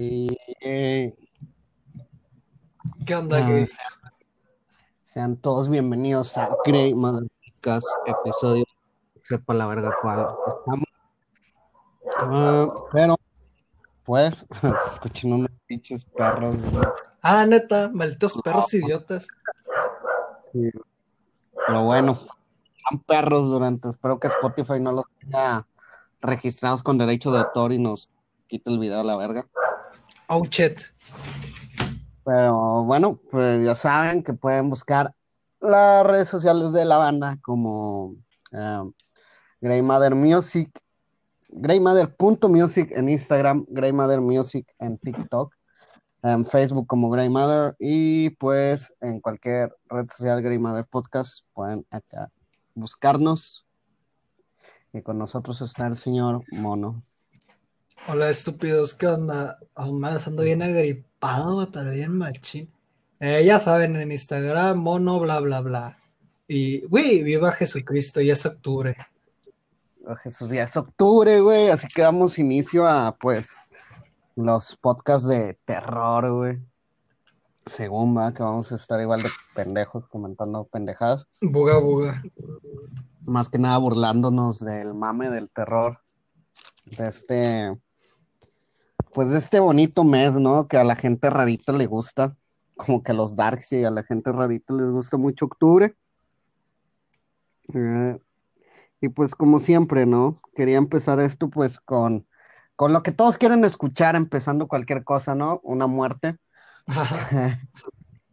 Y, eh, ¿Qué onda, ah, güey? sean, todos bienvenidos a Grey Motherfuckers, episodio, sepa la verga cuál estamos. Ah, pero, pues, escuchen unos pinches perros, güey. Ah, neta, malditos perros idiotas. Sí. Pero bueno, son perros durante, espero que Spotify no los tenga registrados con derecho de autor y nos quite el video a la verga. Oh, shit. Pero bueno, pues ya saben que pueden buscar las redes sociales de la banda como um, Grey Mother Music, greymother.music en Instagram, Grey Mother Music en TikTok, en Facebook como Grey Mother y pues en cualquier red social Grey Mother Podcast pueden acá buscarnos. Y con nosotros está el señor Mono. Hola, estúpidos, ¿qué onda? Aún más ando bien agripado, güey, pero bien machín. Eh, ya saben, en Instagram, mono, bla, bla, bla. Y, güey, viva Jesucristo, ya es octubre. Oh, Jesús, ya es octubre, güey, así que damos inicio a, pues, los podcasts de terror, güey. Según va, que vamos a estar igual de pendejos comentando pendejadas. Buga, buga. Más que nada burlándonos del mame del terror. De este, pues de este bonito mes, ¿no? Que a la gente rarita le gusta. Como que a los darks y a la gente rarita les gusta mucho octubre. Eh, y pues como siempre, ¿no? Quería empezar esto pues con, con lo que todos quieren escuchar, empezando cualquier cosa, ¿no? Una muerte.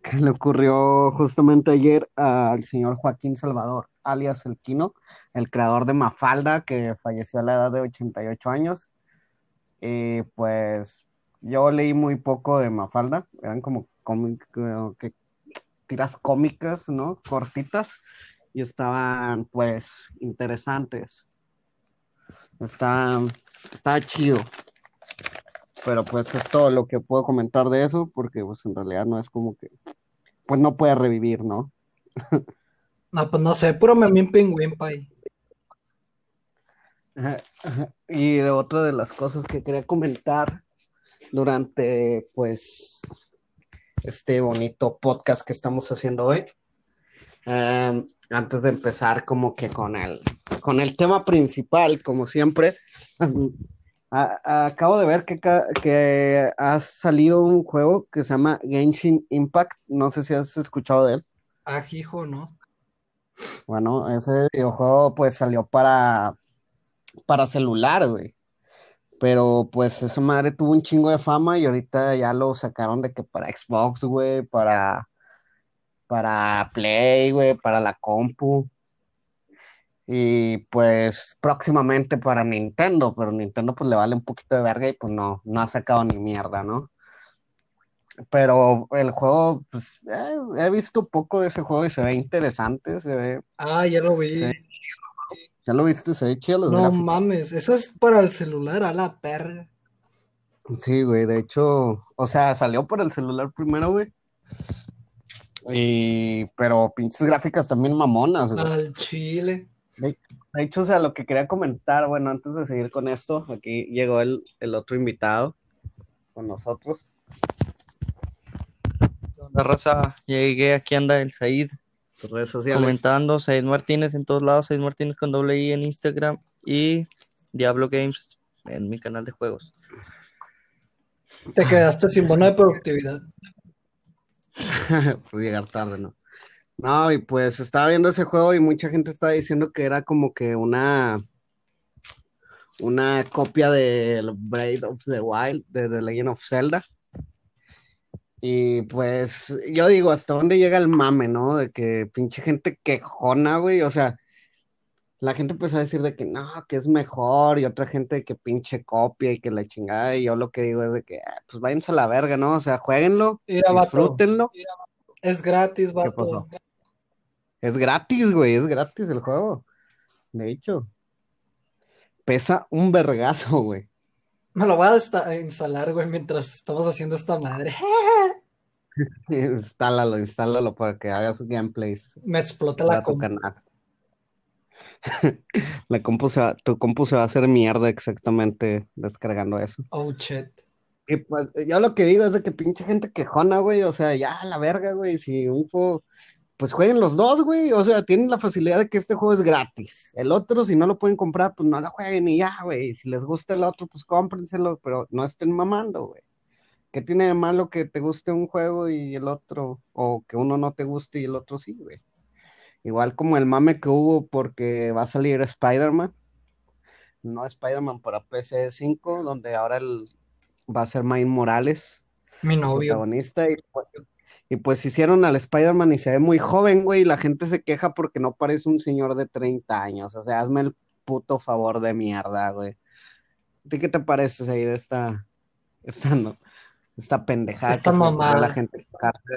que le ocurrió justamente ayer al señor Joaquín Salvador, alias El Quino, el creador de Mafalda, que falleció a la edad de 88 años. Y pues yo leí muy poco de Mafalda, eran como tiras cómicas, ¿no? Cortitas, y estaban pues interesantes. Estaban, estaba chido. Pero pues es todo lo que puedo comentar de eso, porque pues en realidad no es como que, pues no puede revivir, ¿no? No, pues no sé, puro memín pingüín, pay. Y de otra de las cosas que quería comentar durante, pues, este bonito podcast que estamos haciendo hoy, em, antes de empezar como que con el, con el tema principal, como siempre, a- a- acabo de ver que, que ha salido un juego que se llama Genshin Impact, no sé si has escuchado de él. Ah, hijo, ¿no? Bueno, ese videojuego pues salió para, para celular, güey. Pero pues esa madre tuvo un chingo de fama y ahorita ya lo sacaron de que para Xbox, güey, para, para Play, güey, para la compu. Y pues próximamente para Nintendo, pero Nintendo pues le vale un poquito de verga y pues no, no ha sacado ni mierda, ¿no? Pero el juego, pues eh, he visto poco de ese juego y se ve interesante, se ve, Ah, ya lo vi. Ya lo viste, se ve chido los No gráficos. mames, eso es para el celular, a la perra. Sí, güey, de hecho, o sea, salió por el celular primero, güey. Y, pero pinches gráficas también mamonas, güey. Al chile. De hecho, o sea, lo que quería comentar, bueno, antes de seguir con esto, aquí llegó el, el otro invitado con nosotros. La raza, llegué, aquí anda el Said Sus redes sociales. comentando, Said Martínez en todos lados, Said Martínez con doble I en Instagram y Diablo Games en mi canal de juegos. Te quedaste sin bono de productividad. Por llegar tarde, ¿no? No, y pues estaba viendo ese juego y mucha gente estaba diciendo que era como que una una copia del Breath of the Wild, de The Legend of Zelda. Y pues yo digo, ¿hasta dónde llega el mame, no? De que pinche gente quejona, güey, o sea, la gente empezó a decir de que no, que es mejor, y otra gente que pinche copia y que la chingada, y yo lo que digo es de que, ah, pues váyanse a la verga, ¿no? O sea, jueguenlo, Mira, disfrútenlo. es gratis, ¿Qué vato. Es gratis, güey, es gratis el juego. De hecho, pesa un vergazo, güey. Me lo voy a instalar, güey, mientras estamos haciendo esta madre. Instálalo, instálalo para que hagas gameplays Me explota la compu. canal. La compu se va- tu compu se va a hacer mierda exactamente descargando eso. Oh, shit. Y pues yo lo que digo es de que pinche gente quejona, güey, o sea, ya la verga, güey, si un juego, pues jueguen los dos, güey, o sea, tienen la facilidad de que este juego es gratis. El otro, si no lo pueden comprar, pues no lo jueguen y ya, güey. Si les gusta el otro, pues cómprenselo, pero no estén mamando, güey. ¿Qué tiene de malo que te guste un juego y el otro, o que uno no te guste y el otro sí, güey? Igual como el mame que hubo porque va a salir Spider-Man, no Spider-Man para PC5, donde ahora el, va a ser Miles Morales, Mi novio. protagonista, y, pues- y pues hicieron al Spider-Man y se ve muy joven, güey, y la gente se queja porque no parece un señor de 30 años, o sea, hazme el puto favor de mierda, güey. ¿A ti qué te parece ahí de esta, esta, no, esta pendejada Esta que la gente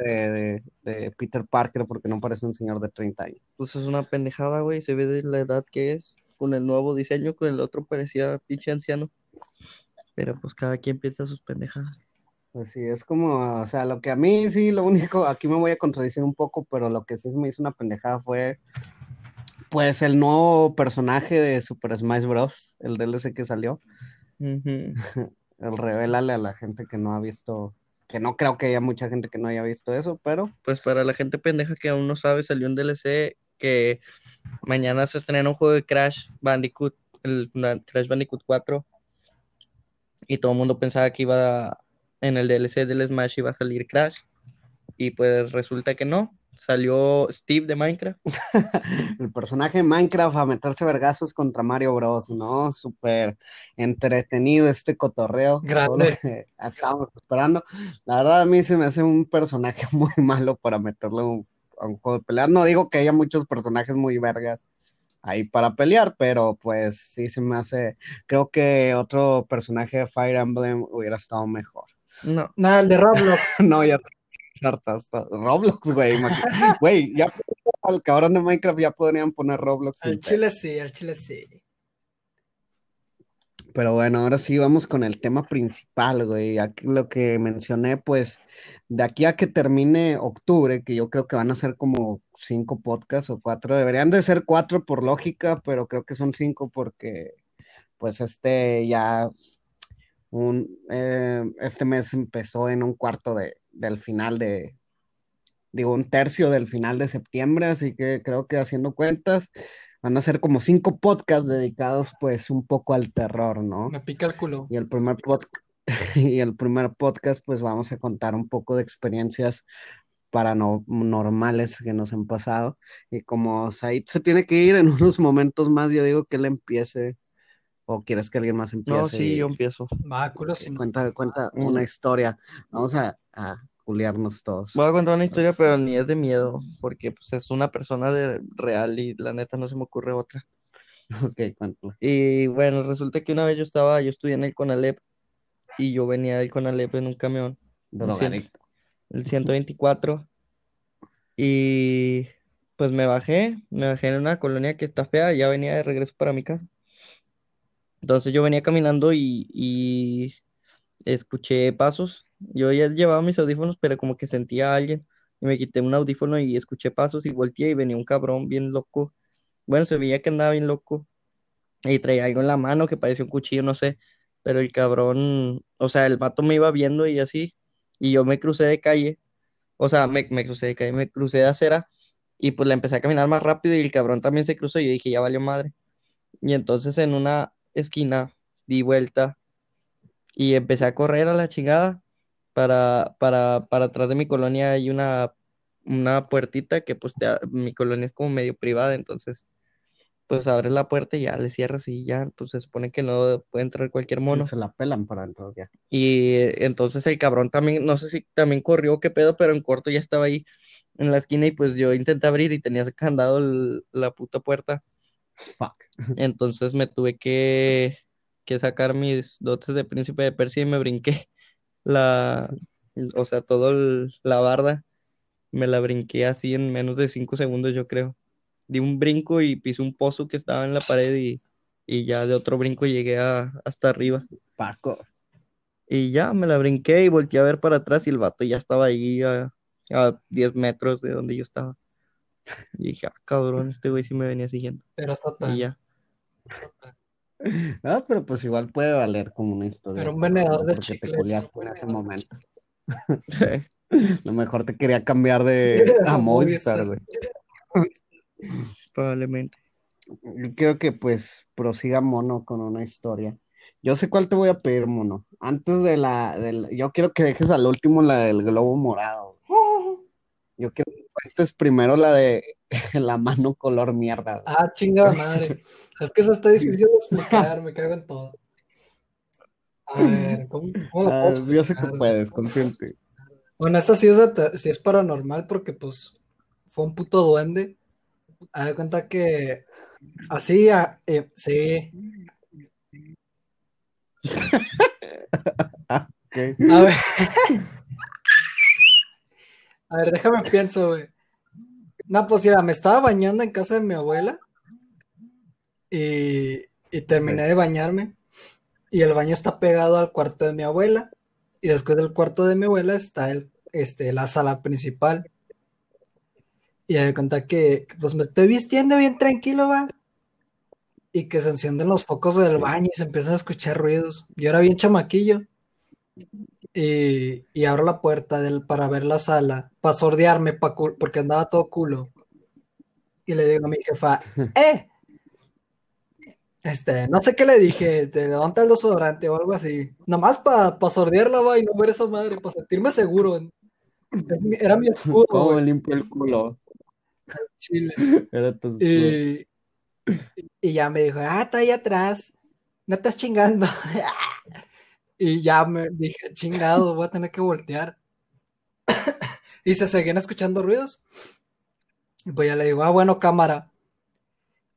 de, de- de Peter Parker porque no parece un señor de 30 años? Pues es una pendejada, güey. Se ve de la edad que es. Con el nuevo diseño, con el otro parecía pinche anciano. Pero pues cada quien piensa sus pendejadas. Pues sí, es como, o sea, lo que a mí sí, lo único, aquí me voy a contradecir un poco, pero lo que sí me hizo una pendejada fue, pues, el nuevo personaje de Super Smash Bros., el DLC que salió, el revélale a la gente que no ha visto, que no creo que haya mucha gente que no haya visto eso, pero Pues para la gente pendeja que aún no sabe, salió un DLC que mañana se estrena un juego de Crash Bandicoot, el Crash Bandicoot 4. Y todo el mundo pensaba que iba en el DLC del Smash iba a salir Crash. Y pues resulta que no. Salió Steve de Minecraft. el personaje de Minecraft a meterse vergazos contra Mario Bros., ¿no? Súper entretenido este cotorreo, todo lo Grande. que estábamos esperando. La verdad a mí se me hace un personaje muy malo para meterlo a un, a un juego de pelear. No digo que haya muchos personajes muy vergas ahí para pelear, pero pues sí se me hace, creo que otro personaje de Fire Emblem hubiera estado mejor. No, Nada, el de Roblox. No, ya hartas. Roblox, güey. Güey, ya al cabrón de Minecraft ya podrían poner Roblox. Al chile sí, al chile sí. Pero bueno, ahora sí vamos con el tema principal, güey. Aquí lo que mencioné, pues, de aquí a que termine octubre, que yo creo que van a ser como cinco podcasts o cuatro, deberían de ser cuatro por lógica, pero creo que son cinco porque, pues, este ya, un, eh, este mes empezó en un cuarto de, del final de, digo, un tercio del final de septiembre, así que creo que haciendo cuentas, van a ser como cinco podcasts dedicados, pues, un poco al terror, ¿no? Me pica el culo. Y el primer pod- y el primer podcast, pues vamos a contar un poco de experiencias paranormales que nos han pasado. Y como Said se tiene que ir en unos momentos más, yo digo que él empiece. ¿O quieres que alguien más empiece? no, sí, yo empiezo. Va, culo si no. Cuenta, cuenta una historia. Vamos a, a juliarnos todos. Voy a contar una historia, Pues- pero ni es de miedo, porque pues es una persona de real y la neta no se me ocurre otra. Ok, cuéntala. Y bueno, resulta que una vez yo estaba, yo estudié en el CONALEP y yo venía del CONALEP en un camión, Drogadicto. el 124, y pues me bajé, me bajé en una colonia que está fea, ya venía de regreso para mi casa. Entonces yo venía caminando y, y escuché pasos. Yo ya llevaba mis audífonos, pero como que sentía a alguien. Y me quité un audífono y escuché pasos y volteé y venía un cabrón bien loco. Bueno, se veía que andaba bien loco. Y traía algo en la mano que parecía un cuchillo, no sé. Pero el cabrón, o sea, el vato me iba viendo y así. Y yo me crucé de calle. O sea, me, me crucé de calle, me crucé de acera. Y pues le empecé a caminar más rápido y el cabrón también se cruzó. Y yo dije, ya valió madre. Y entonces en una esquina di vuelta y empecé a correr a la chingada. Para, para, para atrás de mi colonia hay una, una puertita que pues te mi colonia es como medio privada, entonces pues abres la puerta y ya le cierras y ya, pues se supone que no puede entrar cualquier mono. Se la pelan para entrar ya. Y entonces el cabrón también, no sé si también corrió, qué pedo, pero en corto ya estaba ahí en la esquina y pues yo intenté abrir y tenía candado el- la puta puerta. Fuck. Entonces me tuve que, que sacar mis dotes de príncipe de Persia y me brinqué la, o sea, todo el- la barda, me la brinqué así en menos de cinco segundos, yo creo. Di un brinco y pisé un pozo que estaba en la pared y, y ya de otro brinco llegué a- hasta arriba. Paco. Y ya me la brinqué y volteé a ver para atrás y el vato ya estaba ahí a, a 10 metros de donde yo estaba. Y dije, ah, cabrón, este güey sí me venía siguiendo. Pero Sota. Y ya. Ah, pero pues igual puede valer como una historia. Era un de vendedor de porque te chicles. culiaste en ese momento. Lo mejor te quería cambiar de a A Movistar, güey. Probablemente. Yo quiero que pues prosiga Mono con una historia. Yo sé cuál te voy a pedir, Mono. Antes de la, del- yo quiero que dejes al último la del globo morado. Yo quiero que cuentes primero la de la mano color mierda. güey. Ah, chingada madre. Es que eso está difícil de explicar, me cago en todo. A ver, ¿cómo, cómo Ah, puedo yo sé que puedes, confío en ti. Bueno, esta sí es, sí es paranormal porque pues fue un puto duende. Haz de cuenta que así, ah, eh, sí. Ok. A ver. A ver, déjame pienso, güey. No, pues mira, me estaba bañando en casa de mi abuela y, y terminé de bañarme y el baño está pegado al cuarto de mi abuela y después del cuarto de mi abuela está el, este, la sala principal. Y de cuenta que que, pues me estoy vistiendo bien tranquilo, va. Y que se encienden los focos del baño y se empiezan a escuchar ruidos. Yo era bien chamaquillo. Y, y abro la puerta del, para ver la sala, para sordearme, pa porque andaba todo culo. Y le digo a mi jefa, ¡eh! Este, no sé qué le dije, te levanta el desodorante o algo así. Nomás para pa sordearla, va, y no ver esa madre, para sentirme seguro. Era mi escudo, ¿Cómo me limpio el culo? chile. Era tu. Y, y ya me dijo, ah, está ahí atrás, no estás chingando. Y ya me dije, chingado, voy a tener que voltear. Y se seguían escuchando ruidos. Y pues ya le digo, ah, bueno, cámara.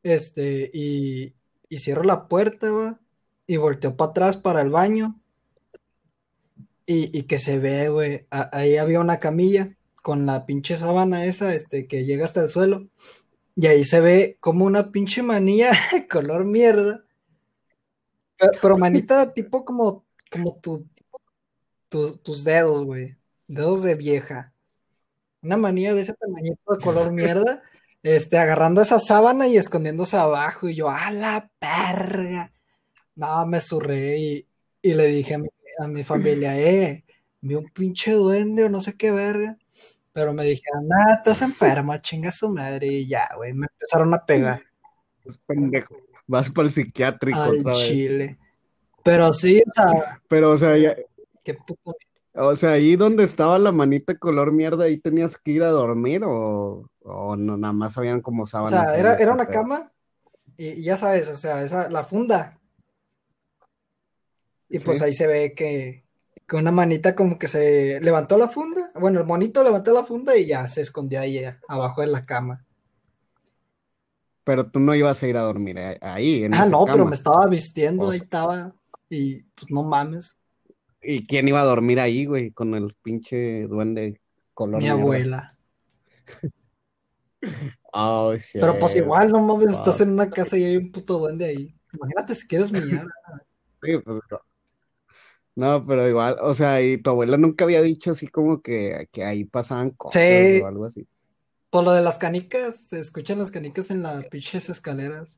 Este, y, y cierro la puerta, va, y volteo para atrás para el baño. Y, y que se ve, güey, ahí había una camilla con la pinche sábana esa, este, que llega hasta el suelo. Y ahí se ve como una pinche manilla de color mierda. Pero manita tipo como, como tu, tu- tus dedos, güey. Dedos de vieja. Una manilla de ese tamañito de color mierda. Este, agarrando esa sábana y escondiéndose abajo. Y yo, a la verga. No, me surré y, y le dije a mi, a mi familia, eh, vi un pinche duende o no sé qué verga. Pero me dijeron, nada, estás enferma, chinga su madre. Y ya, güey, me empezaron a pegar Es pendejo. Vas para el psiquiátrico al otra vez. chile. Pero sí, o sea, Pero, o sea, ya- qué puto. o sea, ahí donde estaba la manita color mierda, ahí tenías que ir a dormir o, o no, nada más habían como O sábanas. sea, ahí, era, era una cama y, y ya sabes, o sea, esa, la funda. Y pues ahí se ve que, que una manita como que se levantó la funda. Bueno, el monito levantó la funda y ya se escondió ahí eh, abajo de la cama. Pero tú no ibas a ir a dormir eh, ahí, en Ah, esa no, pero me estaba vistiendo, O ahí sea- estaba. Y pues no mames, ¿Y quién iba a dormir ahí, güey? Con el pinche duende color mi mierda. abuela. Oh, shit. Pero pues igual, no mames, estás en una casa y hay un puto duende ahí. Imagínate si quieres mirar. Sí, pues, no. No, pero igual, o sea, y tu abuela nunca había dicho así como que, que ahí pasaban cosas Sí. o algo así. Por lo de las canicas, se escuchan las canicas en las pinches escaleras.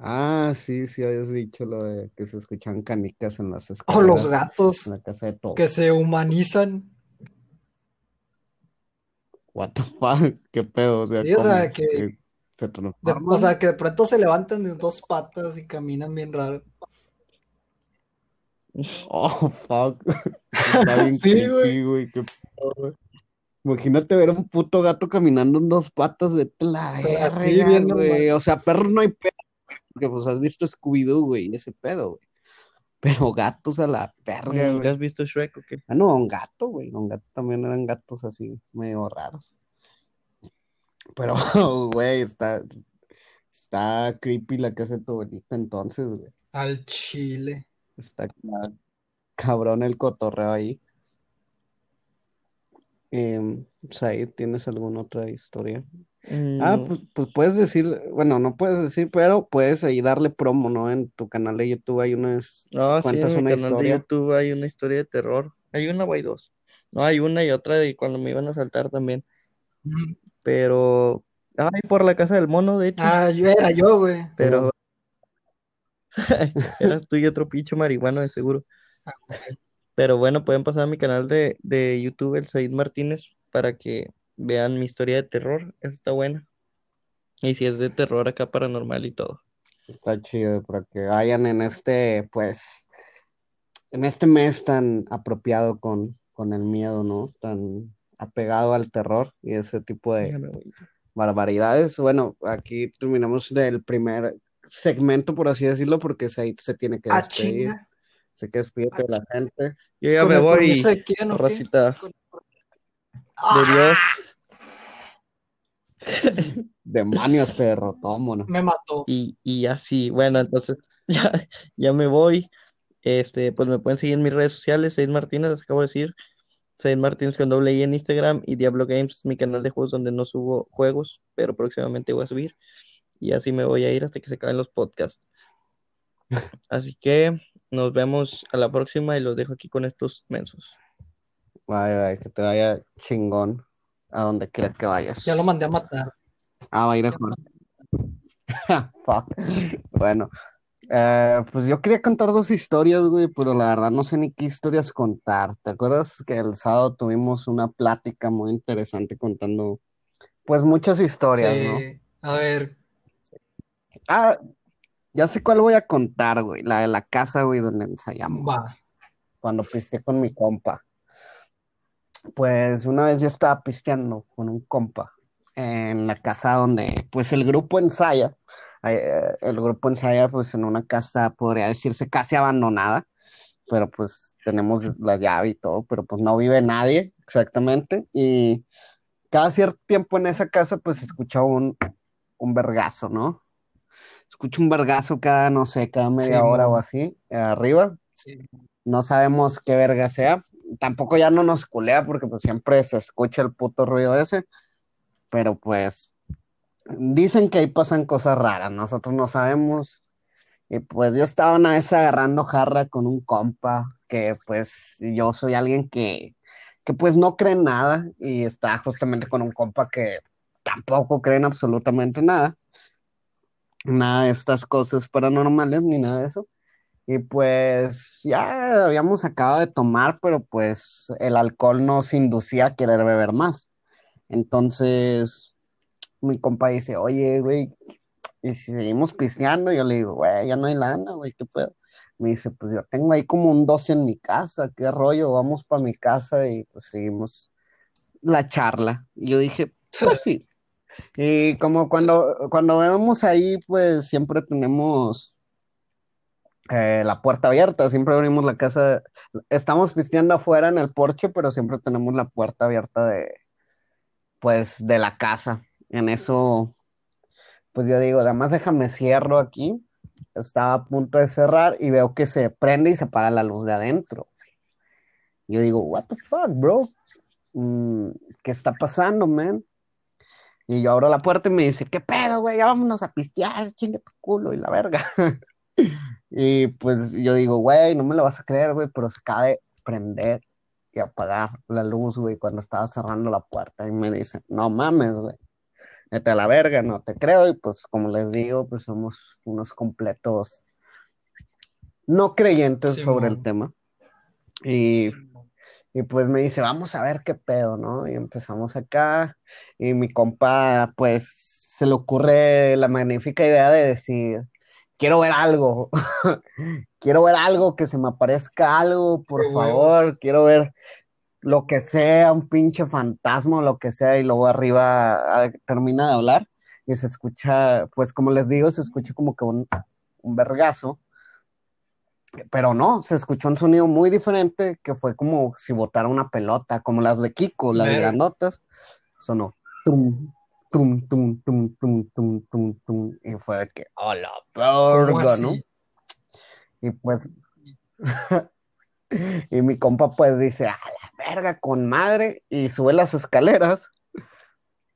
Ah, sí, sí, habías dicho lo de que se escuchaban canicas en las O escaleras los gatos en la casa de todo. que se humanizan. What the fuck, qué pedo, o sea, Sí, o sea, que- se De- o sea, que de pronto se levantan de dos patas y caminan bien raro. Oh, fuck. Está bien Sí, creepy, güey. qué pedo, güey. Imagínate ver a un puto gato caminando en dos patas, vete la verga, güey. O sea, perro no hay pedo, porque pues has visto Scooby-Doo, güey, ese pedo, güey. Pero gatos a la verga, ¿Nunca güey. has visto Shrek o qué? Ah, no, un gato, güey. Un gato también eran gatos así, medio raros. Pero, güey, está, está creepy la casa de tu abuelita entonces, güey. Al chile. Está ca- cabrón el cotorreo ahí. Em, Said, ¿tienes alguna otra historia? Ah, Mm, pues, pues puedes decir, bueno, no puedes decir, pero puedes ahí darle promo, ¿no? En tu canal de YouTube hay unas, No, sí, cuentas en mi una canal de historia. YouTube hay una historia de terror. Hay una o hay dos. No, hay una y otra de cuando me iban a saltar también. Mm. Pero, ay, por la casa del mono, de hecho. Ah, yo era yo, güey. Pero Eras tú y otro pinche marihuano de seguro. Ah, Pero bueno, pueden pasar a mi canal de, de YouTube, el Said Martínez, para que vean mi historia de terror. Esa está buena. Y si es de terror acá paranormal y todo. Está chido para que vayan en este, pues, en este mes tan apropiado con, con el miedo, ¿no? Tan apegado al terror y ese tipo de barbaridades. Bueno, aquí terminamos del primer segmento, por así decirlo, porque se, se tiene que Ah, despedir. chinga. Se que despide de la gente. Yo ya ¿Con me voy, qué? racita ¡Ah! De Dios. Demonios te derrotó, mono. Me mató. Y, y así, bueno, entonces ya, ya me voy. Este, pues me pueden seguir en mis redes sociales, Said Martínez, les acabo de decir. Said Martínez con doble I en Instagram y Diablo Games es mi canal de juegos donde no subo juegos, pero próximamente voy a subir. Y así me voy a ir hasta que se acaben los podcasts. Así que nos vemos a la próxima y los dejo aquí con estos mensos. Bye, bye, que te vaya chingón a donde quiera que vayas. Ya lo mandé a matar. Ah, va a ir a jugar. Fuck. Bueno, eh, pues yo quería contar dos historias, güey, pero la verdad no sé ni qué historias contar. ¿Te acuerdas que el sábado tuvimos una plática muy interesante contando, pues, muchas historias, ¿no? Sí. A ver, Ah, ya sé cuál voy a contar, güey, la de la casa, güey, donde ensayamos, va. cuando pisé con mi compa. Pues una vez yo estaba pisteando con un compa en la casa donde, pues, el grupo ensaya. Eh, el grupo ensaya, pues, en una casa, podría decirse, casi abandonada, pero pues tenemos la llave y todo, pero pues no vive nadie exactamente. Y cada cierto tiempo en esa casa, pues, escucha un, un vergazo, ¿no? Escucho un vergazo cada, no sé, cada media Sí, hora o así, arriba. Sí. No sabemos qué verga sea. Tampoco ya no nos culea porque pues siempre se escucha el puto ruido ese. Pero pues dicen que ahí pasan cosas raras. Nosotros no sabemos. Y pues yo estaba una vez agarrando jarra con un compa que pues yo soy alguien que, que pues no cree en nada y está justamente con un compa que tampoco cree en absolutamente nada. Nada de estas cosas paranormales ni nada de eso. Y pues ya habíamos acabado de tomar, pero pues el alcohol nos inducía a querer beber más. Entonces mi compa dice, oye, güey, ¿y si seguimos pisteando? Yo le digo, güey, ya no hay lana, güey, ¿qué pedo? Me dice, pues yo tengo ahí como un 12 en mi casa, qué rollo, vamos para mi casa y pues seguimos la charla. Y yo dije, pues sí. Y como cuando, cuando vemos ahí, pues siempre tenemos eh, la puerta abierta, siempre abrimos la casa, estamos pisteando afuera en el porche, pero siempre tenemos la puerta abierta de, pues, de la casa. En eso, pues yo digo, además déjame cierro aquí, estaba a punto de cerrar y veo que se prende y se apaga la luz de adentro. Yo digo, what the fuck, bro? Mm, ¿Qué está pasando, man? Y yo abro la puerta y me dice, ¿qué pedo, güey? Ya vámonos a pistear, chingue tu culo y la verga. Y pues yo digo, güey, no me lo vas a creer, güey, pero se acaba de prender y apagar la luz, güey, cuando estaba cerrando la puerta. Y me dice, no mames, güey, vete a la verga, no te creo. Y pues como les digo, pues somos unos completos no creyentes Sí, sobre el tema. Y y pues me dice, vamos a ver qué pedo, ¿no? Y empezamos acá. Y mi compa, pues, se le ocurre la magnífica idea de decir, quiero ver algo. quiero ver algo, que se me aparezca algo, por Qué favor. huevos. Quiero ver lo que sea, un pinche fantasma o lo que sea. Y luego arriba termina de hablar y se escucha, pues como les digo, se escucha como que un, un vergazo. Pero no, se escuchó un sonido muy diferente que fue como si botara una pelota, como las de Kiko, las de grandotas. Sonó tum, tum, tum, tum, tum, tum, tum, tum. Y fue de que, oh la ¿Cómo verga, ¿no? Y pues, y mi compa pues dice, a la verga, con madre, y sube las escaleras.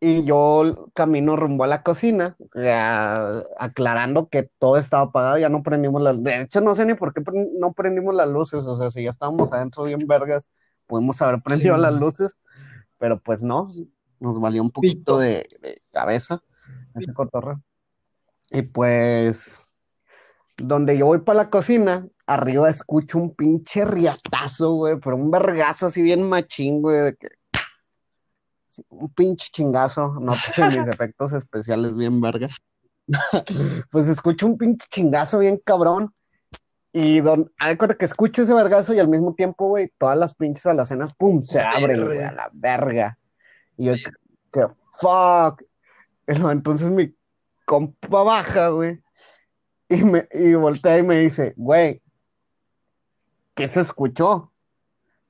Y yo camino rumbo a la cocina, ya, aclarando que todo estaba apagado, ya no prendimos las De hecho, no sé ni por qué no prendimos las luces, o sea, si ya estábamos adentro bien vergas, pudimos haber prendido Sí. las luces, pero pues no, nos valió un poquito de, de cabeza ese cotorreo. Y pues donde yo voy para la cocina, arriba escucho un pinche riatazo, güey, pero un vergazo así bien machín, güey, de que un pinche chingazo, no sé mis efectos especiales bien verga. pues escucho un pinche chingazo bien cabrón. Y don, recuerda que escucho ese vergazo y al mismo tiempo, güey, todas las pinches alacenas, pum, se abren, güey, a la verga. Y yo, que fuck. Entonces mi compa baja, güey, y, me, y voltea y me dice, güey, ¿qué se escuchó?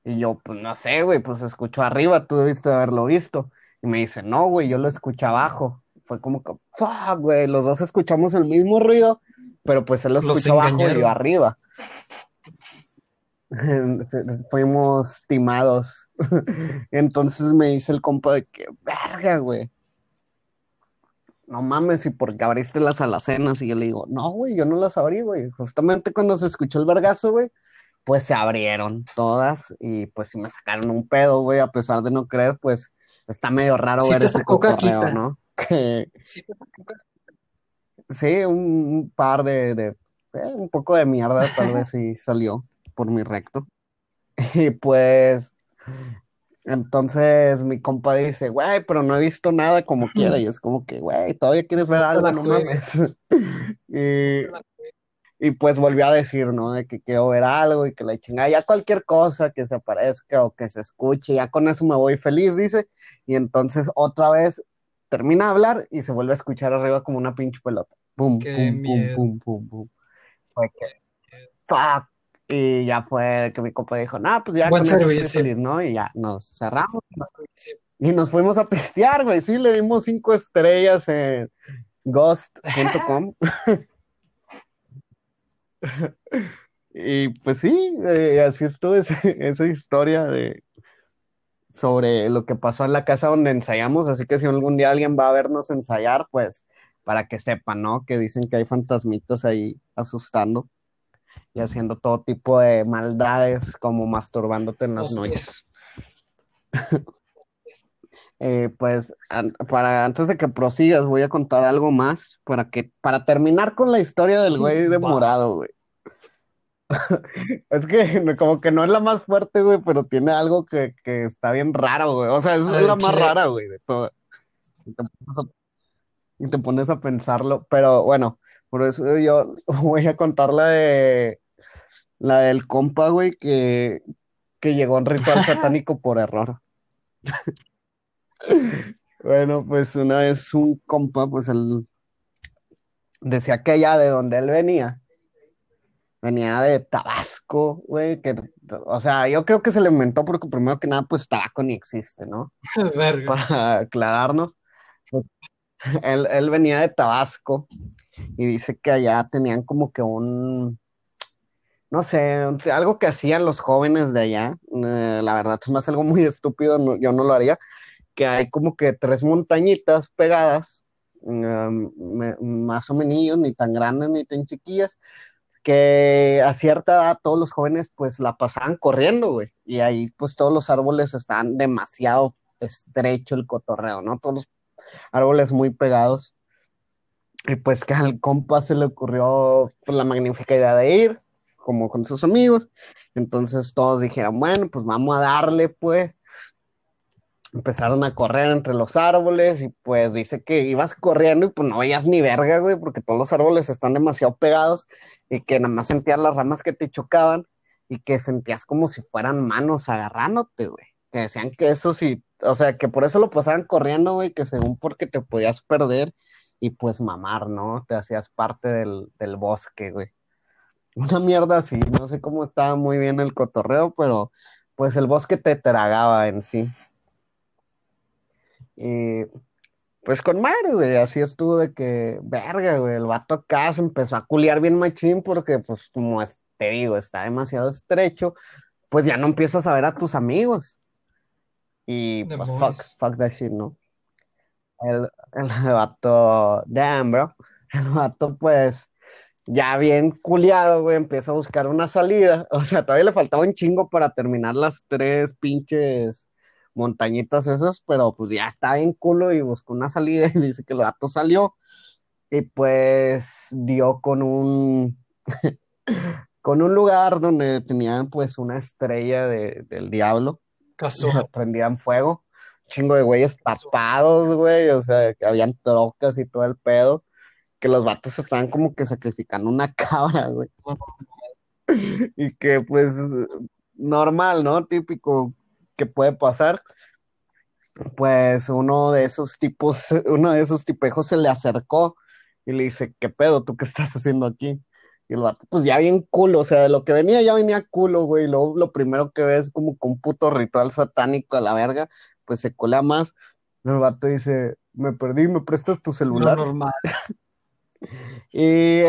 Y yo, pues no sé, güey, pues se escuchó arriba, tú debiste haberlo visto. Y me dice, no, güey, yo lo escuché abajo. Fue como que, fuck, güey, los dos escuchamos el mismo ruido, pero pues él lo escuchó abajo y yo arriba. Fuimos timados. Entonces me dice el compa de que, verga, güey. No mames, y porque abriste las alacenas. Y yo le digo, no, güey, yo no las abrí, güey. Justamente cuando se escuchó el vergazo, güey, pues se abrieron todas y pues si me sacaron un pedo, güey, a pesar de no creer, pues está medio raro ver ese correo, ¿no? Que... Sí, un, par de, de eh, un poco de mierda tal vez sí salió por mi recto. Y pues, entonces mi compa dice, güey, pero no he visto nada como quiera. Y es como que, güey, todavía quieres ver algo, no mames. y, y pues volvió a decir, ¿no? De que quiero ver algo y que la chingada, ya cualquier cosa que se aparezca o que se escuche, ya con eso me voy feliz, dice. Y entonces otra vez termina de hablar y se vuelve a escuchar arriba como una pinche pelota. Pum, pum, pum, pum, pum, pum. Que, fuck. Y ya fue que mi copa dijo, no, pues ya con eso estoy feliz, ¿no? Y ya nos cerramos. Y nos fuimos a pistear, güey. Sí, le dimos cinco estrellas en ghost.com. y pues sí, eh, así estuvo esa historia de sobre lo que pasó en la casa donde ensayamos, así que si algún día alguien va a vernos ensayar, pues para que sepan, ¿no? Que dicen que hay fantasmitas ahí asustando y haciendo todo tipo de maldades como masturbándote en las noches. Eh, pues para antes de que prosigas voy a contar algo más para que para terminar con la historia del güey de morado, güey. es que como que no es la más fuerte, güey, pero tiene algo que, está bien raro, güey. O sea, es la más rara, güey, de todas. Y te, pones a pensarlo, pero bueno, por eso yo voy a contar la de la del compa, güey, que, que llegó a un ritual satánico por error. Bueno, pues una vez un compa, pues él decía que allá de donde él venía, venía de Tabasco, güey, que, o sea, yo creo que se le inventó porque primero que nada, pues tabaco ni existe, ¿no? Para aclararnos. Pues, él, él venía de Tabasco y dice que allá tenían como que un, no sé, algo que hacían los jóvenes de allá, eh, la verdad es más algo muy estúpido, yo no lo haría, que hay como que tres montañitas pegadas, um, más o menos, ni tan grandes ni tan chiquillas, que a cierta edad todos los jóvenes pues la pasaban corriendo, güey, y ahí pues todos los árboles están demasiado estrecho el cotorreo, ¿no? Todos los árboles muy pegados. Y pues que al compa se le ocurrió pues, la magnífica idea de ir, como con sus amigos. Entonces todos dijeron, bueno, pues vamos a darle, pues empezaron a correr entre los árboles y pues dice que ibas corriendo y pues no veías ni verga, güey, porque todos los árboles están demasiado pegados y que nada más sentías las ramas que te chocaban y que sentías como si fueran manos agarrándote, güey. Que decían que eso sí, o sea, que por eso lo pasaban corriendo, güey, que según porque te podías perder y pues mamar, ¿no? Te hacías parte del, del bosque, güey. Una mierda así, no sé cómo estaba muy bien el cotorreo, pero pues el bosque te tragaba en sí. Y pues con madre, güey, así estuvo de que, verga, güey, el vato acá se empezó a culiar bien machín porque, pues, como te digo, está demasiado estrecho, pues ya no empiezas a ver a tus amigos. Y pues, fuck, fuck that shit, ¿no? El, el vato, damn, bro, el vato, pues, ya bien culiado, güey, empieza a buscar una salida. O sea, todavía le faltaba un chingo para terminar las tres pinches montañitas esas, pero pues ya está en culo y buscó una salida y dice que el gato salió y pues dio con un, con un lugar donde tenían pues una estrella de- del diablo, prendían fuego, chingo de güeyes tapados, güey, o sea, que habían trocas y todo el pedo, que los vatos estaban como que sacrificando una cabra, güey. Y que pues normal, ¿no? Típico que puede pasar. Pues uno de esos tipos, uno de esos tipejos se le acercó y le dice, ¿qué pedo? ¿Tú qué estás haciendo aquí? Y el vato, pues ya bien culo, o sea, de lo que venía ya venía culo, güey. Y luego lo primero que ve es como que un puto ritual satánico a la verga, pues se colea más. El vato dice, me perdí, ¿me prestas tu celular? normal. Y,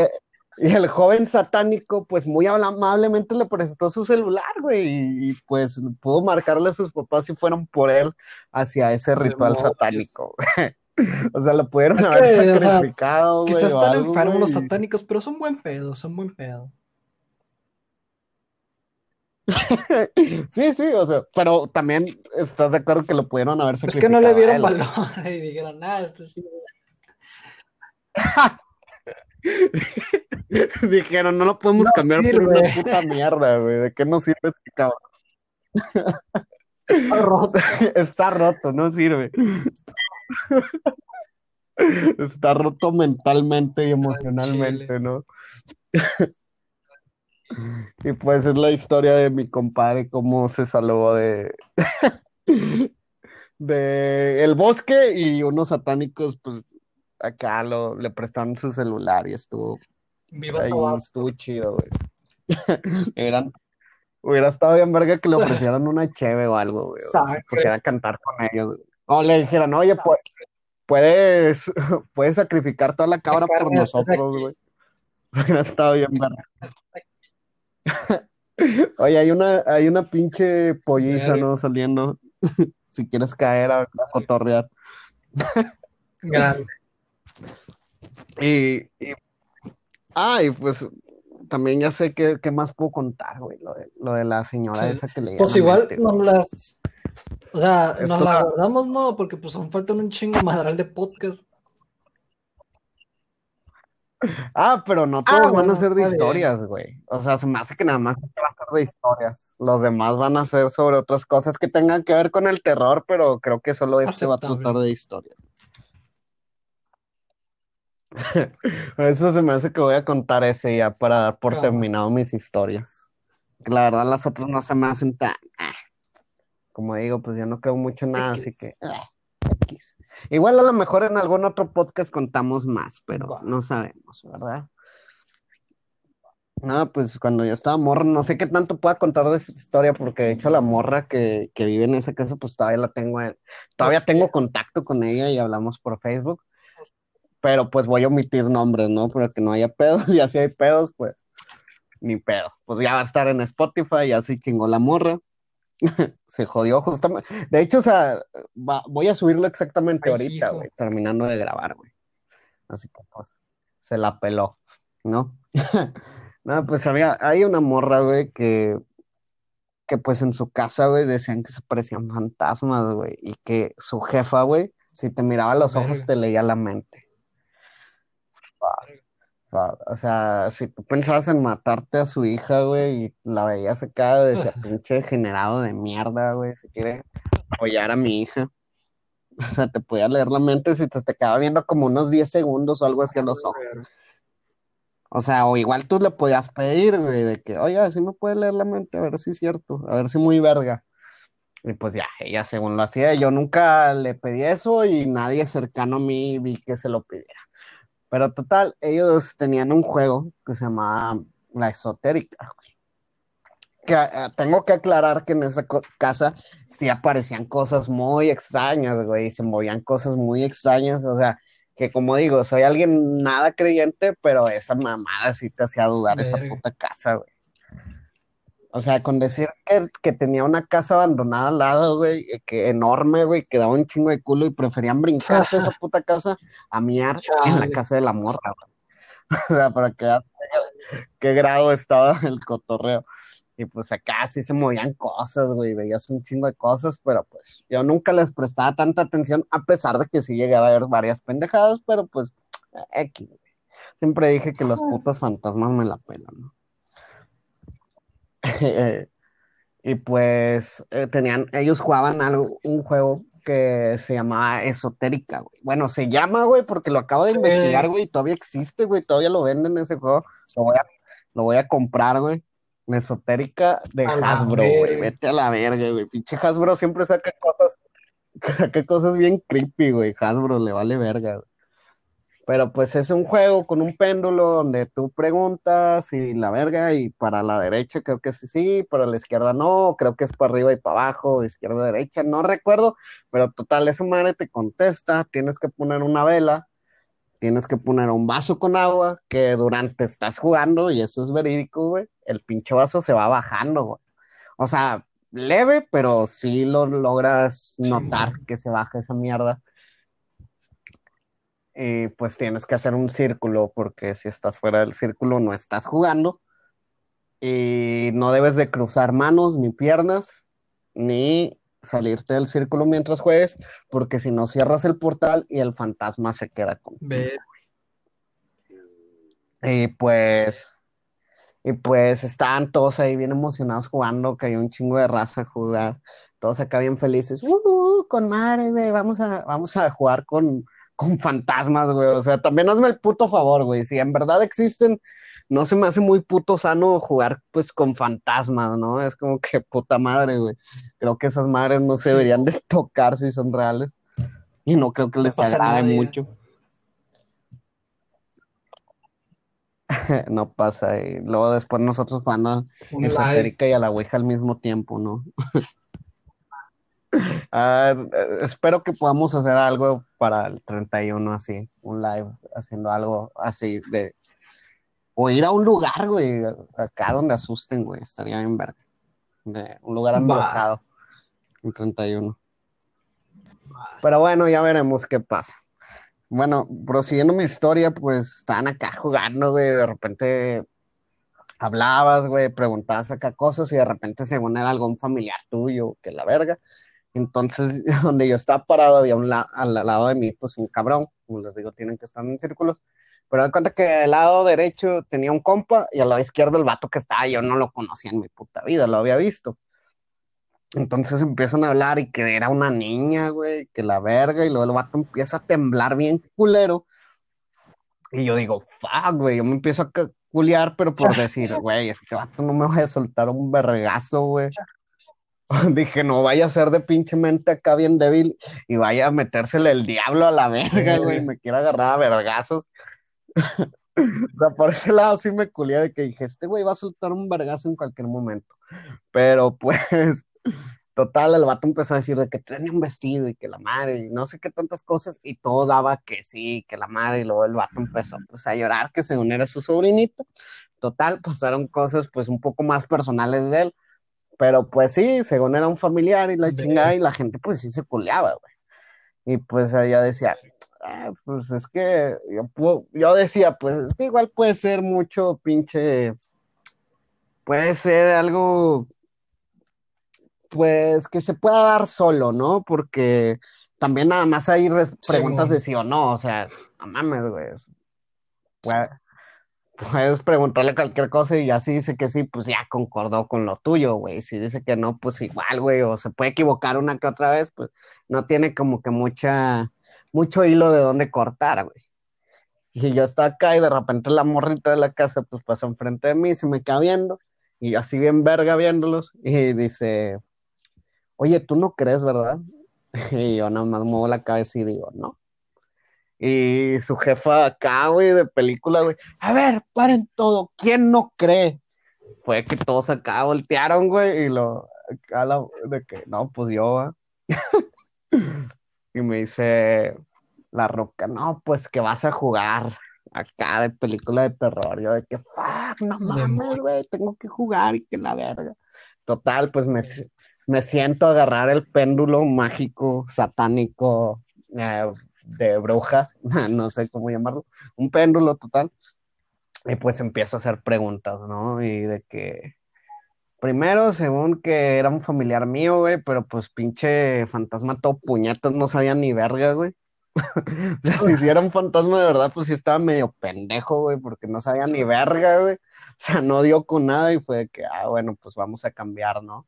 y el joven satánico, pues muy amablemente le prestó su celular, güey, y, y, pues pudo marcarle a sus papás si fueron por él hacia ese ritual satánico. güey. O sea, lo pudieron Es haber que, o sea, sacrificado, güey, Quizás están enfermos los satánicos, pero son buen pedo, son buen pedo. Sí, sí, o sea, pero también estás de acuerdo que lo pudieron haber Es que sacrificado no le vieron valor y dijeron, ah, esto es chido". Dijeron, no lo podemos No cambiar por una puta mierda, güey. ¿De qué nos sirve este cabrón? Está roto. Está roto, no sirve. Está roto mentalmente y emocionalmente, ¿no? Y pues es la historia de mi compadre, cómo se salvó de, de el bosque y unos satánicos, pues acá lo, le prestaron su celular y estuvo Viva ahí, estuvo chido, güey. Eran, hubiera estado bien verga que le ofrecieran una cheve o algo, güey. Se pusiera a cantar con ellos, güey. O le dijeran, oye, pu- puedes, puedes sacrificar toda la cabra por nosotros, güey. Hubiera estado bien verga. Oye, hay una, hay una pinche polliza. ¿no? Saliendo. Si quieres caer a, a cotorrear. Grande. Y, y, ah, y pues también ya sé qué, qué más puedo contar, güey, lo de, lo de la señora Sí. esa que le Pues igual nos las. O sea, nos las guardamos, no, porque pues aún faltan un chingo madral de podcast. Ah, pero no todos van bueno, a ser de historias, güey. O sea, se me hace que nada más va a ser de historias. Los demás van a ser sobre otras cosas que tengan que ver con el terror, pero creo que solo este va a tratar de historias. Eso se me hace que voy a contar ese ya para dar por terminado mis historias. La verdad, las otras no se me hacen tan. ah. Como digo, pues yo no creo mucho en nada, así que. X. Igual a lo mejor en algún otro podcast contamos más, pero no sabemos, ¿verdad? No, pues cuando yo estaba morra, no sé qué tanto pueda contar de esa historia, porque de hecho la morra que, que vive en esa casa, pues todavía la tengo, en- todavía Hostia. tengo contacto con ella y hablamos por Facebook, pero pues voy a omitir nombres, ¿no? Para que no haya pedos, y así hay pedos, pues ni pedo. Pues ya va a estar en Spotify, ya se chingó la morra, se jodió justamente. De hecho, o sea, va- voy a subirlo exactamente Ay, ahorita, güey, terminando de grabar, güey. Así que pues, se la peló, ¿no? No, pues había, hay una morra, güey, que, que pues en su casa, güey, decían que se parecían fantasmas, güey, y que su jefa, güey, si te miraba a los ojos, Verga. te leía la mente. O o sea, si tú pensabas en matarte a su hija, güey, y la veías acá, decía, pinche degenerado de mierda, güey, si quiere apoyar a mi hija. O sea, te podía leer la mente si te, te quedaba viendo como unos 10 segundos o algo así a los ojos. O sea, o igual tú le podías pedir, güey, de que, oye, si me puede leer la mente, a ver si es cierto, a ver si muy verga. Y pues ya, ella según lo hacía, yo nunca le pedí eso y nadie cercano a mí vi que se lo pidiera. Pero total, ellos tenían un juego que se llamaba La Esotérica. Que eh, tengo que aclarar que en esa casa sí aparecían cosas muy extrañas, güey, y se movían cosas muy extrañas, o sea, que como digo, soy alguien nada creyente, pero esa mamada sí te hacía dudar esa puta casa, güey. O sea, con decir que, que tenía una casa abandonada al lado, güey, eh, que enorme, güey, que daba un chingo de culo y preferían brincarse esa puta casa a miar en la casa de la morra, güey. O sea, para que qué, grado estaba el cotorreo. Y pues acá sí se movían cosas, güey, veías un chingo de cosas, pero pues yo nunca les prestaba tanta atención, a pesar de que sí llegué a ver varias pendejadas, pero pues güey. Siempre dije que los putos fantasmas me la pelan, ¿no? y pues eh, tenían, ellos jugaban algo, un juego que se llamaba Esotérica, güey. Bueno, se llama, güey, porque lo acabo de Sí. investigar, güey, todavía existe, güey, todavía lo venden ese juego. Lo voy a, lo voy a comprar, güey. Esotérica de A Hasbro, güey. Vete a la verga, güey. Pinche Hasbro siempre saca cosas, saca cosas bien creepy, güey. Hasbro le vale verga, güey. Pero pues es un juego con un péndulo donde tú preguntas y la verga, y para la derecha creo que sí, sí, para la izquierda no, creo que es para arriba y para abajo, izquierda, derecha, no recuerdo, pero total, esa madre te contesta, tienes que poner una vela, tienes que poner un vaso con agua, que durante estás jugando, y eso es verídico, güey, el pinche vaso se va bajando, güey. O sea, leve, pero sí lo logras notar que se baja esa mierda. Y pues tienes que hacer un círculo, porque si estás fuera del círculo no estás jugando. Y no debes de cruzar manos ni piernas, ni salirte del círculo mientras juegues, porque si no cierras el portal y el fantasma se queda con. Y pues, y pues estaban todos ahí bien emocionados jugando, que hay un chingo de raza a jugar, todos acá bien felices, "Uh, uh, con madre, güey, vamos a, vamos a jugar con, con fantasmas, güey, o sea, también hazme el puto favor, güey, si en verdad existen, no se me hace muy puto sano jugar pues con fantasmas, ¿no? Es como que puta madre, güey, creo que esas madres no se deberían de tocar si son reales, y no creo que les agrade mucho. No pasa. Y luego después nosotros un live. esotérica y a la Ouija al mismo tiempo, ¿no? Ah, espero que podamos hacer algo para el 31 así, un live haciendo algo así de... O ir a un lugar, güey, acá donde asusten, güey, estaría bien verga. De un lugar embrujado, el 31. Pero bueno, ya veremos qué pasa. Bueno, prosiguiendo mi historia, pues estaban acá jugando, güey, de repente hablabas, güey, preguntabas acá cosas y de repente según era algún familiar tuyo, que la verga. Entonces, donde yo estaba parado, había un la- al lado de mí, pues un cabrón, como les digo, tienen que estar en círculos. Pero de cuenta que al lado derecho tenía un compa y al lado izquierdo el vato que estaba, yo no lo conocía en mi puta vida, lo había visto. Entonces empiezan a hablar y que era una niña, güey, que la verga, y luego el vato empieza a temblar bien culero. Y yo digo, fuck, güey, yo me empiezo a culiar, pero por decir, güey, este vato no me vaya a soltar un vergazo, güey. Dije, no vaya a ser de pinche mente acá bien débil y vaya a metérsele el diablo a la verga, güey, me quiera agarrar a vergazos. O sea, por ese lado sí me culié de que dije, este güey va a soltar un vergazo en cualquier momento. Pero pues, total, el vato empezó a decir de que tiene un vestido y que la madre y no sé qué tantas cosas y todo daba que sí, que la madre y luego el vato empezó pues a llorar que según era su sobrinito. Total, pasaron cosas pues un poco más personales de él. Pero pues sí, según era un familiar y la chingada y la gente pues sí se culeaba, güey. Y pues ella decía, "Ah, pues es que yo, yo decía, pues es que igual puede ser mucho pinche, puede ser algo, pues que se pueda dar solo, ¿no? Porque también nada más hay preguntas de sí o no, o sea, no mames, güey. puede- Puedes preguntarle cualquier cosa y ya si dice que sí, pues ya concordó con lo tuyo, güey. Si dice que no, pues igual, güey, o se puede equivocar una que otra vez, pues no tiene como que mucha, mucho hilo de dónde cortar, güey. Y yo estaba acá y de repente la morrita de la casa, pues pasó enfrente de mí, se me queda viendo, y así bien verga viéndolos, y dice, oye, tú no crees, ¿verdad? Y yo nada más muevo la cabeza y digo, no. Y su jefa acá, güey, de película, güey. A ver, paren todo. ¿Quién no cree? Fue que todos acá voltearon, güey, y lo. Acá la, de que, no, pues yo, ¿va?". y me dice la roca, no, pues que vas a jugar acá de película de terror. Yo de que, fuck, no mames, güey, tengo que jugar y que la verga. Total, pues me, me siento a agarrar el péndulo mágico, satánico, de bruja, no sé cómo llamarlo, un péndulo total. Y pues empiezo a hacer preguntas, ¿no? Y de que, primero, según que era un familiar mío, güey, pero pues pinche fantasma todo puñetas, no sabía ni verga, güey. o sea, si hiciera un fantasma de verdad, pues sí estaba medio pendejo, güey, porque no sabía ni verga, güey. O sea, no dio con nada y fue de que, ah, bueno, pues vamos a cambiar, ¿no?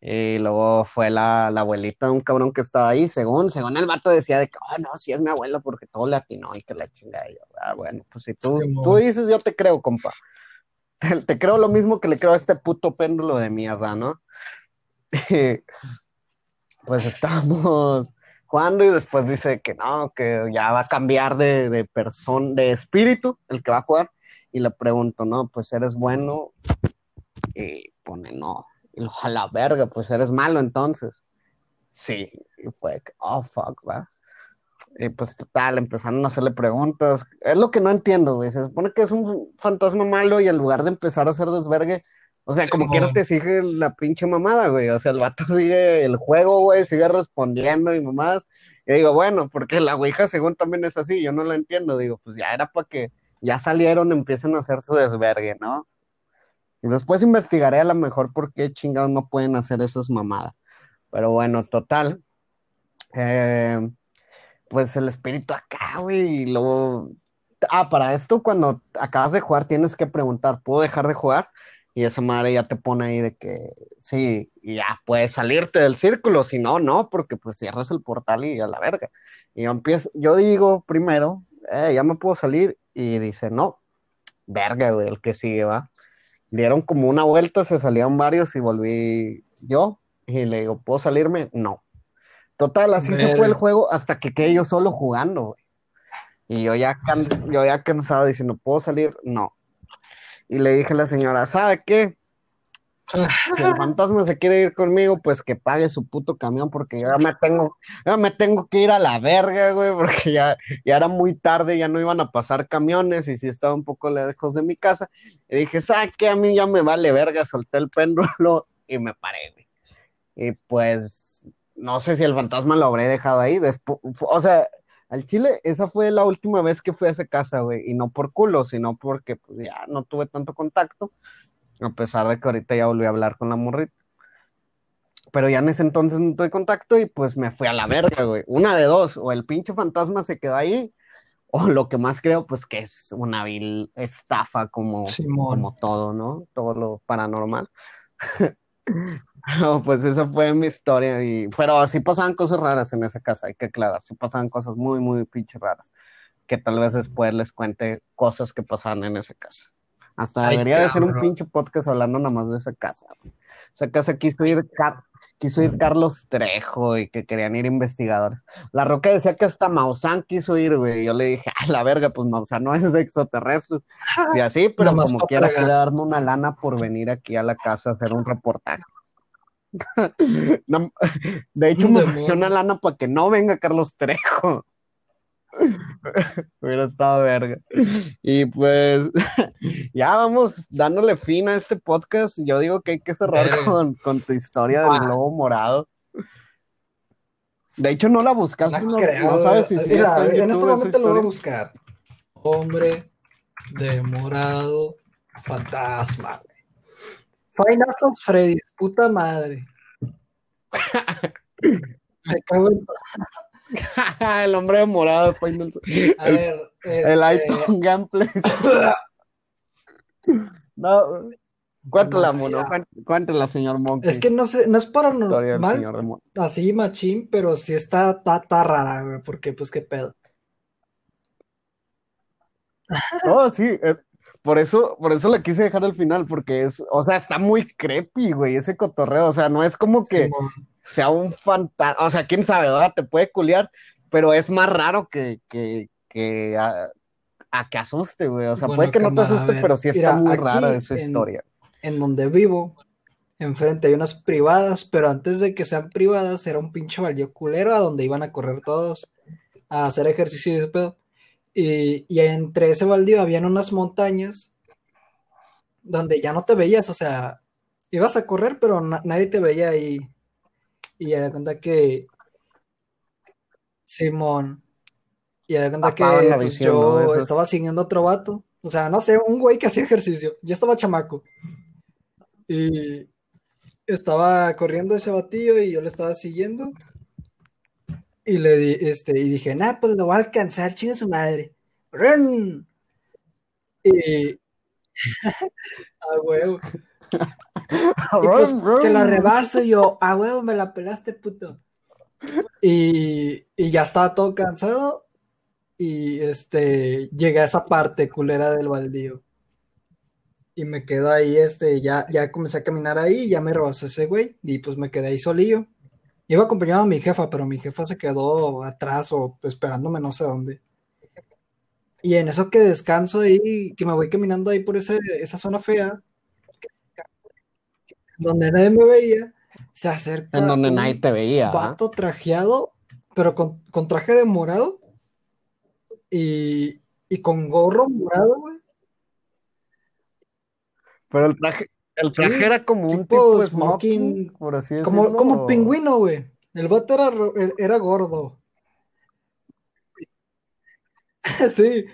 Y luego fue la, la abuelita de un cabrón que estaba ahí, según, según el vato decía de que, oh, no, sí es mi abuela porque todo le atinó y que la chingada. Y yo, ah, bueno, pues si tú, Sí, tú dices, yo te creo, compa. Te, te creo lo mismo que le creo a este puto péndulo de mierda, ¿no? pues estábamos jugando y después dice que no, que ya va a cambiar de, de persona, de espíritu, el que va a jugar. Y le pregunto, no, pues eres bueno. Y pone, no. Y lo, a la verga, pues eres malo entonces. Sí, y fue, oh, fuck, va. Y pues total, empezaron a hacerle preguntas. Es lo que no entiendo, güey. Se supone que es un fantasma malo y en lugar de empezar a hacer desvergue, o sea, como quiera te sigue la pinche mamada, güey. O sea, el vato sigue el juego, güey, sigue respondiendo y mamadas. Y digo, bueno, porque la ouija según también es así, yo no la entiendo. Digo, pues ya era para que ya salieron, empiecen a hacer su desvergue, ¿no? Después investigaré a lo mejor por qué chingados no pueden hacer esas mamadas. Pero bueno, total. Eh, pues el espíritu acá, güey, y luego... Ah, para esto, cuando acabas de jugar, tienes que preguntar, ¿puedo dejar de jugar? Y esa madre ya te pone ahí de que sí, ya puedes salirte del círculo, si no, no, porque pues cierras el portal y a la verga. Y yo empiezo, yo digo primero, eh, ya me puedo salir, y dice, no, verga, güey, el que sigue, va. Dieron como una vuelta, se salían varios y volví yo, y le digo, ¿puedo salirme? No. Total, así se fue el juego hasta que quedé yo solo jugando, güey. Y yo ya, can- yo ya cansado diciendo, ¿puedo salir? No. Y le dije a la señora, ¿sabe qué? Si el fantasma se quiere ir conmigo, pues que pague su puto camión, porque yo ya me tengo, ya me tengo que ir a la verga, güey, porque ya, ya era muy tarde, ya no iban a pasar camiones y sí estaba un poco lejos de mi casa. Y dije, ¿sabe qué? A mí ya me vale verga, solté el péndulo y me paré, güey. Y pues, no sé si el fantasma lo habré dejado ahí. Después, o sea, al Chile, esa fue la última vez que fui a esa casa, güey, y no por culo, sino porque pues, ya no tuve tanto contacto, a pesar de que ahorita ya volví a hablar con la morrita. Pero ya en ese entonces no tuve contacto y pues me fui a la verga, güey. Una de dos, o el pinche fantasma se quedó ahí, o lo que más creo, pues que es una vil estafa como, Simón. como todo, ¿no? Todo lo paranormal. No, pues esa fue mi historia. Y, pero sí pasaban cosas raras en esa casa, hay que aclarar. Sí pasaban cosas muy, muy pinche raras. Que tal vez después les cuente cosas que pasaban en esa casa. Hasta Ay, debería de ser un pinche podcast hablando nada más de esa casa. güey. Esa casa quiso ir, Car- quiso ir Carlos Trejo y que querían ir investigadores. La Roca decía que hasta Maussan quiso ir, güey. Yo le dije, a la verga, pues Maussan no es de extraterrestres. Sí, así, pero como quiera quiere darme una lana por venir aquí a la casa a hacer un reportaje. De hecho, me ofreció una lana para que no venga Carlos Trejo. Hubiera estado verga. Y pues, ya vamos dándole fin a este podcast. Yo digo que hay que cerrar con, con tu historia del Ah. globo morado. De hecho, no la buscaste, No no, creo, no sabes si Mira, está en en este momento lo voy a buscar. Hombre de morado fantasma. Five Freddy's, puta madre. Me cago en... el hombre de morado fue el, A el, ver, el este, iTunes Gameplay. No, cuéntala, mono. Ya. cuént- Cuéntala, señor Monkey. es que no sé, no es paranormal, de así machín, pero sí está, está rara, güey, porque pues qué pedo. Oh, sí, eh, por eso, por eso la quise dejar al final, porque es, o sea, está muy creepy, güey, ese cotorreo. O sea, no es como que. Sea un fantasma, o sea, quién sabe, ¿verdad? Te puede culiar, pero es más raro que, que, que a, a que asuste, güey. O sea, Bueno, puede que no te asuste, ver, pero sí está mira, muy rara esa en- historia. en donde vivo, enfrente hay unas privadas, pero antes de que sean privadas era un pinche baldío culero a donde iban a correr todos a hacer ejercicio y ese pedo. Y, y entre ese baldío habían unas montañas donde ya no te veías, o sea, ibas a correr, pero na- nadie te veía ahí. Y ya de cuenta que Simón, y ya de cuenta que pues, yo estaba siguiendo otro vato, o sea, no sé, un güey que hacía ejercicio, yo estaba chamaco. Y estaba corriendo ese batillo y yo lo estaba siguiendo. Y le di, este, y dije, nah, pues lo voy a alcanzar, chinga su madre. ¡Run! Y. a huevo. Y pues que la rebaso y yo, a huevo, me la pelaste, puto. Y, y ya estaba todo cansado. Y este, llegué a esa parte culera del baldío. Y me quedo ahí, este, ya, ya comencé a caminar ahí, ya me rebasó ese güey, y pues me quedé ahí solillo. Iba acompañado a mi jefa, pero mi jefa se quedó atrás o esperándome no sé dónde. Y en eso que descanso ahí, que me voy caminando ahí por ese, esa zona fea, donde nadie me veía, se acerca. En donde un nadie te veía. ¿ah? Vato trajeado, pero con, con traje de morado y, y con gorro morado, güey. Pero el traje, el traje Sí, era como un tipo de smoking, smoking, por así decirlo. Como, como pingüino, güey. El vato era, era gordo. Sí.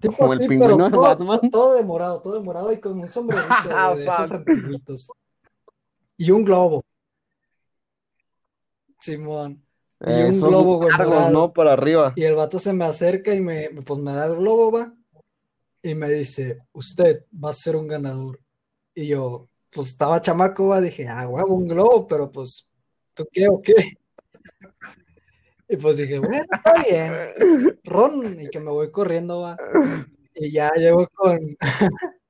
Tipo Como el pingüino de todo, Batman. todo de morado, todo de morado y con un sombrerito Ah, de esos antiguitos. Y un globo. Simón. Y Eh, un esos globo, güey, largos, morado. ¿no? Para arriba. Y el vato se me acerca y me, pues me da el globo, va. Y me dice, usted va a ser un ganador. Y yo, pues estaba chamaco, va, dije, ah, huevo, un globo, pero pues, ¿tú qué o qué? Y pues dije, bueno, está bien. Ron, y que me voy corriendo, va. Y ya llego con.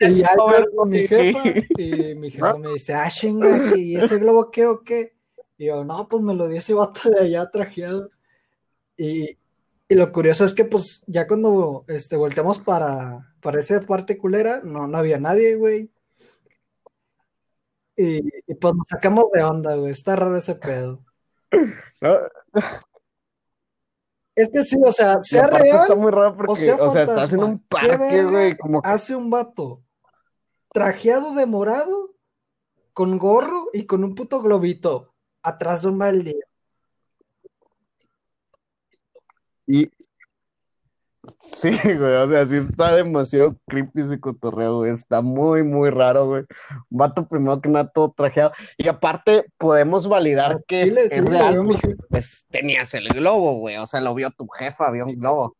Y ya llego con mi jefa, y mi jefa me dice, ah, chinga, ¿y ese globo qué o qué? Y yo, no, pues me lo dio ese vato de allá trajeado. Y, y lo curioso es que, pues, ya cuando este, volteamos para, para esa parte culera, no, no había nadie, güey. Y, y, pues nos sacamos de onda, güey. Está raro ese pedo. ¿no? Es que sí, o sea, sea aparte está real, muy raro o porque, sea, o sea, estás en fantasma. un ¿Qué parque, güey, como hace un vato trajeado de morado, con gorro y con un puto globito atrás de un baldío. Y sí, güey, o sea, sí está demasiado creepy ese cotorreo, güey. Está muy, muy raro, güey. Un vato primero que nada todo trajeado. Y aparte, podemos validar Al que es sí, real, pues tenías el globo, güey. O sea, lo vio tu jefa, había un globo.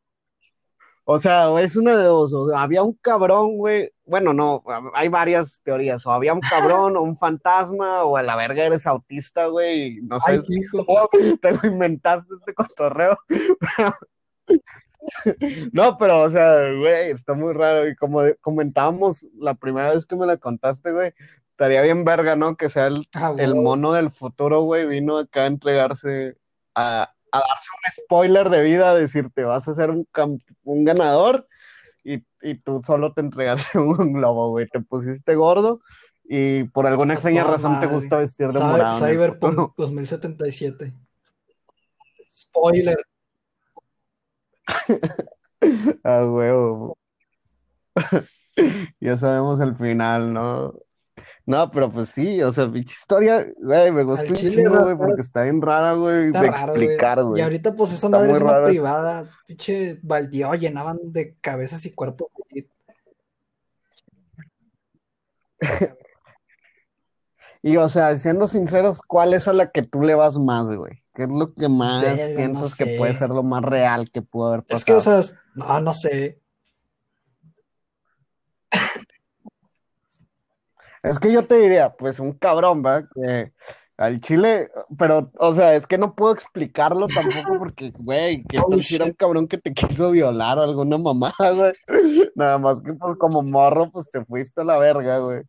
O sea, es una de dos. O sea, había un cabrón, güey. Bueno, no, hay varias teorías. O había un cabrón, o un fantasma, o a la verga eres autista, güey. y No sé te lo inventaste este cotorreo. No, pero, o sea, güey, está muy raro. Y como comentábamos la primera vez que me la contaste, güey, estaría bien verga, ¿no? Que sea el, Ah, el mono del futuro, güey, vino acá a entregarse, a, a darse un spoiler de vida, a decirte, vas a ser un, ganador y, y tú solo te entregaste un globo, güey. Te pusiste gordo y por alguna extraña razón te gusta vestir de morado Cyberpunk futuro. 2077. Spoiler. Ah, huevo. Ya sabemos el final, ¿no? No, pero pues sí, o sea, pinche historia, güey, me gustó un chingo, güey, porque está bien rara, güey, de raro, güey. explicar, Y ahorita, pues, esa Está madre es una eso. privada. Pinche baldío llenaban de cabezas y cuerpos. Y, o sea, siendo sinceros, ¿cuál es a la que tú le vas más, güey? ¿Qué es lo que más no piensas que puede ser lo más real que pudo haber Es que, o pasado? sea, no, no sé. Es que yo te diría, pues un cabrón, ¿va? Que al chile, pero, o sea, es que no puedo explicarlo tampoco porque, güey, ¿qué Holy tal si era un cabrón que te quiso violar o alguna mamada, güey? Nada más que, pues, como morro, pues te fuiste a la verga, güey.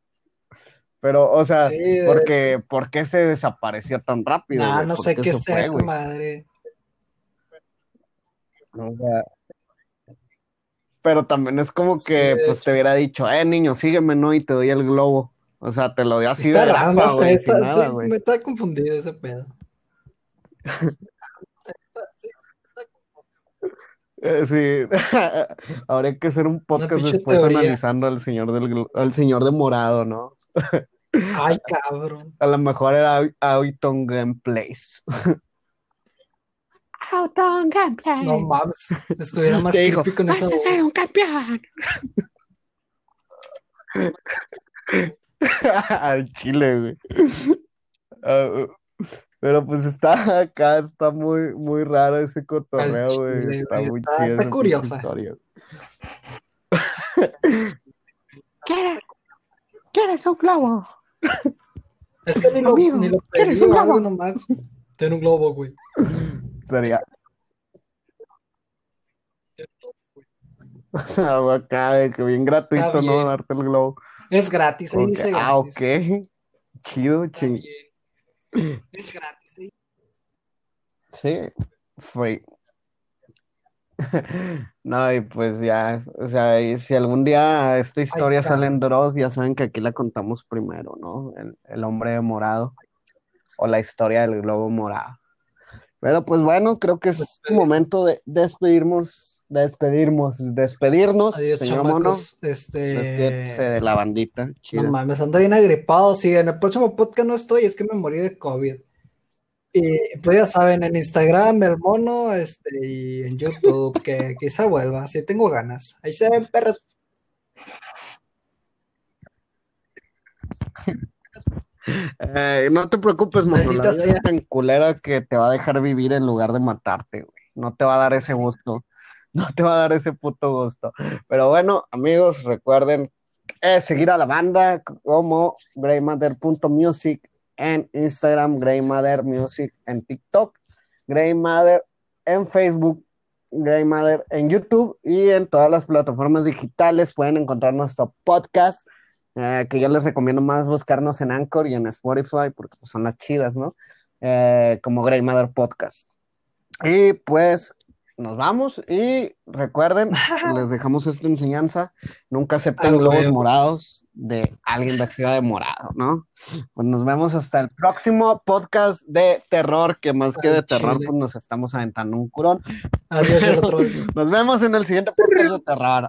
Pero, o sea, Sí, porque, ¿por qué se desapareció tan rápido, güey? no ¿Por sé qué qué fue, güey? madre. O sea, pero también es como que, Sí, pues, te hubiera dicho, eh, niño, sígueme, ¿no? Y te doy el globo. O sea, te lo dio así Está de raro, no sé, está- nada, sí, me está confundido ese pedo. Eh, Sí, habría que hacer un podcast después teoría. analizando al señor del al señor de morado, ¿no? Ay, cabrón. A lo mejor era Au- Autumn Gameplays. Autumn Gameplays. No mames. Estuviera más creepy con vas esa a ser un campeón. Al chile, güey. Ah, Pero pues está acá, está muy, muy raro ese cotorreo, güey. chile, Está güey, muy está- chido está curiosa. historia. ¿Quieres, ¿Quieres un globo? Es que ni lo, Amigo, ni lo ¿quieres un globo? nomás. Ten un globo, güey. Sería. O sea, acá de que bien gratuito, Está ¿no? bien. Darte el globo. Es gratis, ahí dice Ah, gratis. ok. Chido, ching. bien. Es gratis, ahí. Sí, free. No, y pues ya, o sea, y si algún día esta historia sale en Dross, ya saben que aquí la contamos primero, ¿no? El, el hombre morado o la historia del globo morado. Pero pues bueno, creo que es momento de despedirnos, despedirnos, despedirnos, Adiós, señor Mono. chamacos. Este. Despídese de la bandita. No mames, ando bien agripado. Sí, en el próximo podcast no estoy, es que me morí de COVID. Y pues ya saben, en Instagram, el mono, este, y en YouTube, que quizá vuelva, si tengo ganas. Ahí se ven perros. Eh, no te preocupes, Mono, la vida es tan culera que te va a dejar vivir en lugar de matarte, güey. No te va a dar ese gusto. No te va a dar ese puto gusto. Pero bueno, amigos, recuerden eh, seguir a la banda como greymother.music en Instagram, Greymother Music en TikTok, Greymother en Facebook, Greymother en YouTube y en todas las plataformas digitales pueden encontrar nuestro podcast. eh, que yo les recomiendo más buscarnos en Anchor y en Spotify porque pues, son las chidas, ¿no? Eh, como Grey Mother Podcast. Y pues nos vamos y recuerden, les dejamos esta enseñanza, nunca acepten globos morados de alguien vestido de morado, ¿no? Pues nos vemos hasta el próximo podcast de terror, que más que de terror, pues nos estamos aventando un curón. Adiós. Nos vemos en el siguiente podcast de terror.